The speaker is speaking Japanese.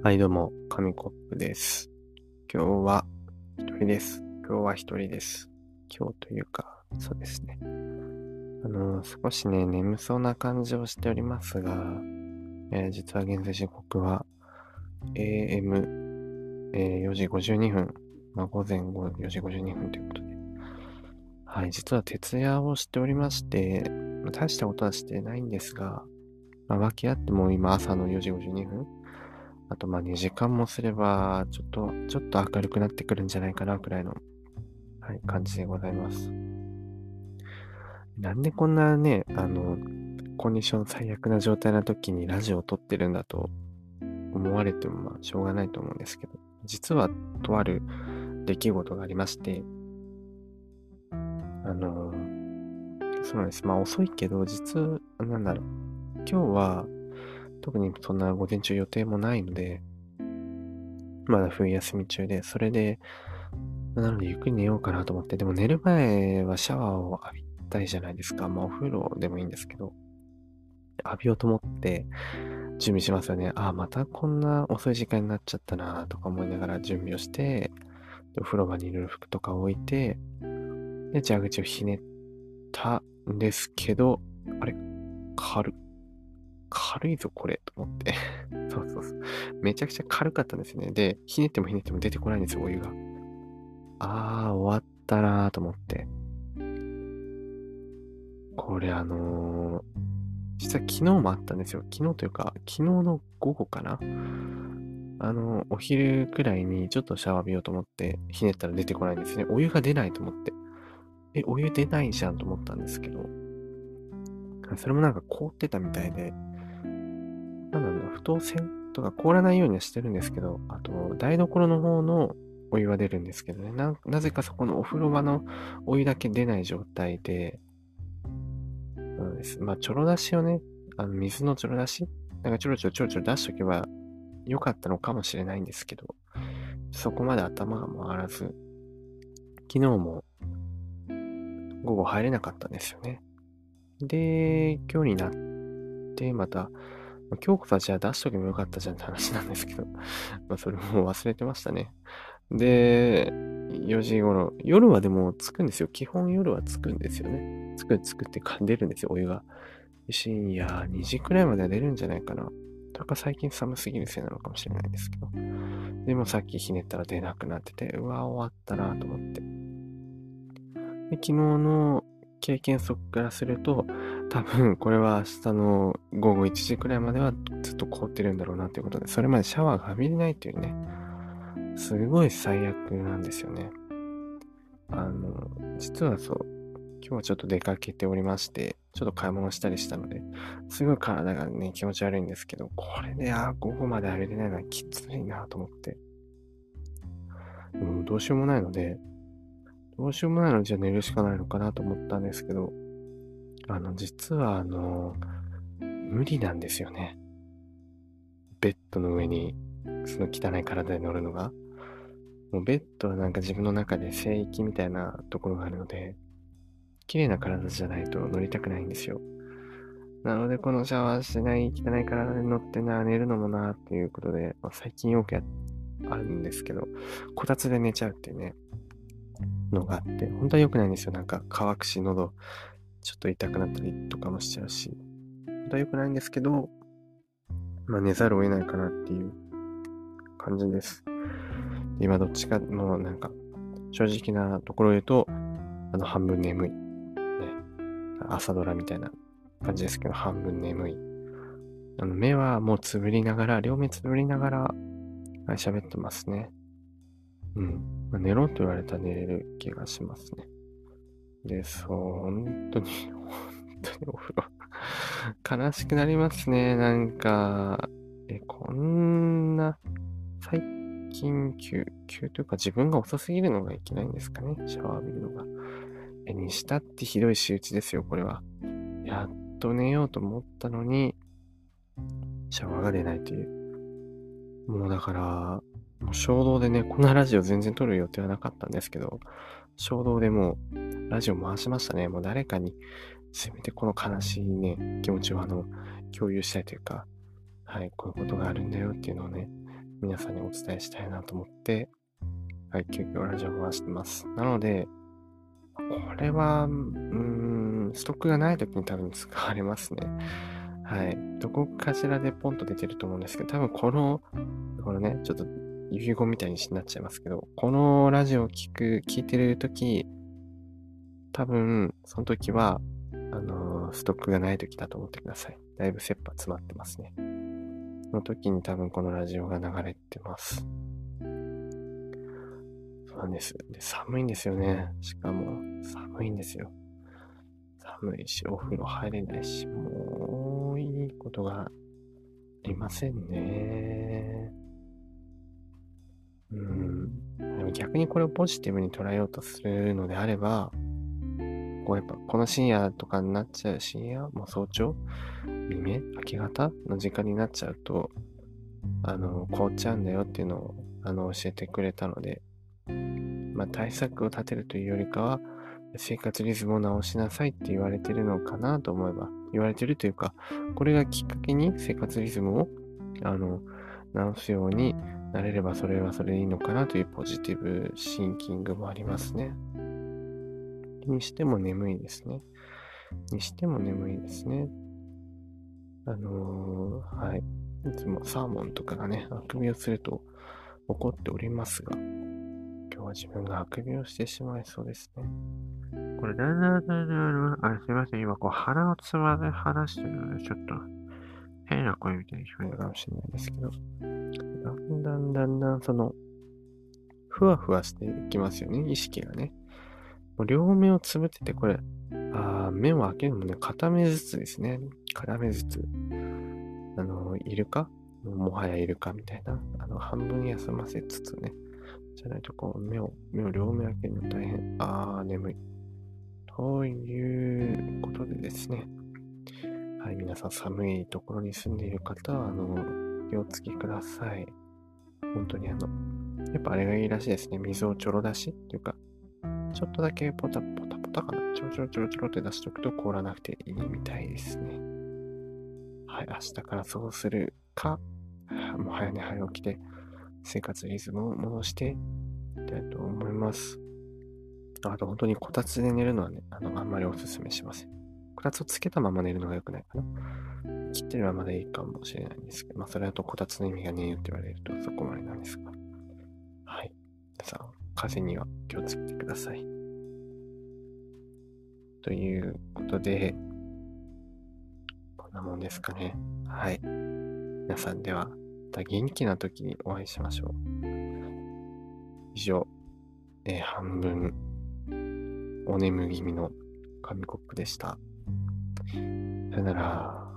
はい、どうも、紙コップです。今日は一人です。今日は一人です。今日というか、そうですね。あの、少しね、眠そうな感じをしておりますが、えー実は現在時刻は AM、えー4時52分、まあ、午前4時52分ということで、はい、実は徹夜をしておりまして、まあ大したことはしてないんですが、まあ、訳あっても今朝の4時52分、あとまあ2時間もすれば、ちょっと、ちょっと明るくなってくるんじゃないかな、くらいの、はい、感じでございます。なんでこんなね、あの、コンディション最悪な状態な時にラジオを撮ってるんだと思われてもまあしょうがないと思うんですけど、実はとある出来事がありまして、あの、そうなんです。まあ遅いけど、実、なんだろう。今日は、特にそんな午前中予定もないので、まだ冬休み中で、それで、なのでゆっくり寝ようかなと思って、でも寝る前はシャワーを浴びたいじゃないですか。まあお風呂でもいいんですけど、浴びようと思って準備しますよね。ああ、またこんな遅い時間になっちゃったなとか思いながら準備をして、お風呂場にいる服とかを置いて、で、蛇口をひねったんですけど、あれ軽っ軽いぞ、これ、と思って。そうそうそう。めちゃくちゃ軽かったんですね。で、ひねってもひねっても出てこないんですよ、お湯が。あー、終わったなーと思って。これあのー実は昨日もあったんですよ。昨日というか、昨日の午後かなあの、お昼くらいにちょっとシャワー浴びようと思って、ひねったら出てこないんですね。お湯が出ないと思って。え、お湯出ないじゃんと思ったんですけど、それもなんか凍ってたみたいで、不当線とか凍らないようにはしてるんですけど、あと、台所の方のお湯は出るんですけどね、ななぜかそこのお風呂場のお湯だけ出ない状態で、そうです。まあ、ちょろ出しをね、あの、水のちょろ出し？なんかちょろちょろちょろちょろ出しとけばよかったのかもしれないんですけど、そこまで頭が回らず、昨日も午後入れなかったんですよね。で、今日になって、また、まあ今日こそはじゃあ出しとけばよかったじゃんって話なんですけど、まあそれも忘れてましたね。で、4時頃、夜はでも着くんですよ。基本夜は着くんですよね。着く、着くってか出るんですよ、お湯が。深夜2時くらいまでは出るんじゃないかな。とか最近寒すぎるせいなのかもしれないですけど。でもさっきひねったら出なくなってて、うわ、終わったなと思って。で昨日の経験則からすると、多分これは明日の午後1時くらいまではずっと凍ってるんだろうなということで、それまでシャワーが浴びれないというね、すごい最悪なんですよね。あの、実はそう、今日はちょっと出かけておりまして、ちょっと買い物したりしたので、すごい体がね、気持ち悪いんですけど、これで、あ午後まで浴びれないのはきついなと思って。うん、どうしようもないので、どうしようもないので、じゃあ寝るしかないのかなと思ったんですけど、あの、実は、あの、無理なんですよね。ベッドの上に、その汚い体で乗るのが。もうベッドはなんか自分の中で聖域みたいなところがあるので、綺麗な体じゃないと乗りたくないんですよ。なので、このシャワーしてない汚い体で乗ってな、寝るのもな、っていうことで、まあ、最近よくやあるんですけど、こたつで寝ちゃうっていうね、のがあって、本当は良くないんですよ。なんか乾くし、喉、ちょっと痛くなったりとかもしちゃうし、本当は良くないんですけど、まあ寝ざるを得ないかなっていう感じです。今どっちかの、なんか、正直なところを言うと、あの、半分眠い。ね。朝ドラみたいな感じですけど、半分眠い。あの、目はもうつぶりながら、両目つぶりながら、喋ってますね。うん。まあ、寝ろと言われたら寝れる気がしますね。で、そう、本当に、本当にお風呂、悲しくなりますね。なんか、え、こんな、最近急、急というか自分が遅すぎるのがいけないんですかね。シャワー浴びるのが。え、にしたってひどい仕打ちですよ、これは。やっと寝ようと思ったのに、シャワーが出ないという。もうだから、もう衝動でね、こんなラジオ全然撮る予定はなかったんですけど、衝動でもうラジオ回しましたね。もう誰かに、せめてこの悲しいね、気持ちをあの、共有したいというか、はい、こういうことがあるんだよっていうのをね、皆さんにお伝えしたいなと思って、はい、急遽ラジオ回してます。なので、これは、うーん、ストックがない時に多分使われますね。はい。どこかしらでポンと出てると思うんですけど、多分この、このね、ちょっと遺言みたいになっちゃいますけど、このラジオを聞く、聞いてる時、多分、その時は、あのー、ストックがない時だと思ってください。だいぶ切羽詰まってますね。その時に多分このラジオが流れてます。そうなんです。で、寒いんですよね。しかも、寒いんですよ。寒いし、お風呂入れないし、もういいことがありませんね。うん。でも逆にこれをポジティブに捉えようとするのであれば、こうやっぱこの深夜とかになっちゃう深夜もう早朝未明明け方の時間になっちゃうと、あの、凍っちゃうんだよっていうのを、あの、教えてくれたので、まあ対策を立てるというよりかは、生活リズムを直しなさいって言われてるのかなと思えば、言われてるというか、これがきっかけに生活リズムを、あの、直すようになれればそれはそれでいいのかなというポジティブシンキングもありますね。にしても眠いですね。にしても眠いですね。あのー、はい。いつもサーモンとかがね、あくびをすると怒っておりますが、今日は自分があくびをしてしまいそうですね。これ、だんだんだんだん、あ、すいません。今、こう、鼻をつまんで話してるので、ちょっと、変な声みたいに聞こえるかもしれないですけど、だんだんだんだん、その、ふわふわしていきますよね、意識がね。もう両目をつぶってて、これ、あ目を開けるのね、片目ずつですね。片目ずつ。あの、イルカもはやイルカみたいな。あの、半分休ませつつね。じゃないと、こう、目を、目を両目開けるの大変。あー、眠い。ということでですね。はい、皆さん寒いところに住んでいる方は、あの、気をつけください。本当にあの、やっぱあれがいいらしいですね。水をちょろ出しっていうか、ちょっとだけポタポタポタかな。ちょろちょろちょろちょろって出しておくと凍らなくていいみたいですね。はい、明日からそうするか、もう早寝早起きで生活リズムを戻していきたいと思います。あと本当にこたつで寝るのはね、あの、あんまりおすすめしません。こたつをつけたまま寝るのが良くないかな。切ってればまだいいかもしれないんですけど、まあそれだとこたつの意味がねえよって言われるとそこまでなんですが。はい。皆さん、風には気をつけてください。ということで、こんなもんですかね。はい。皆さんでは、また元気な時にお会いしましょう。以上、えー、半分、お眠気味の紙コップでした。さよなら。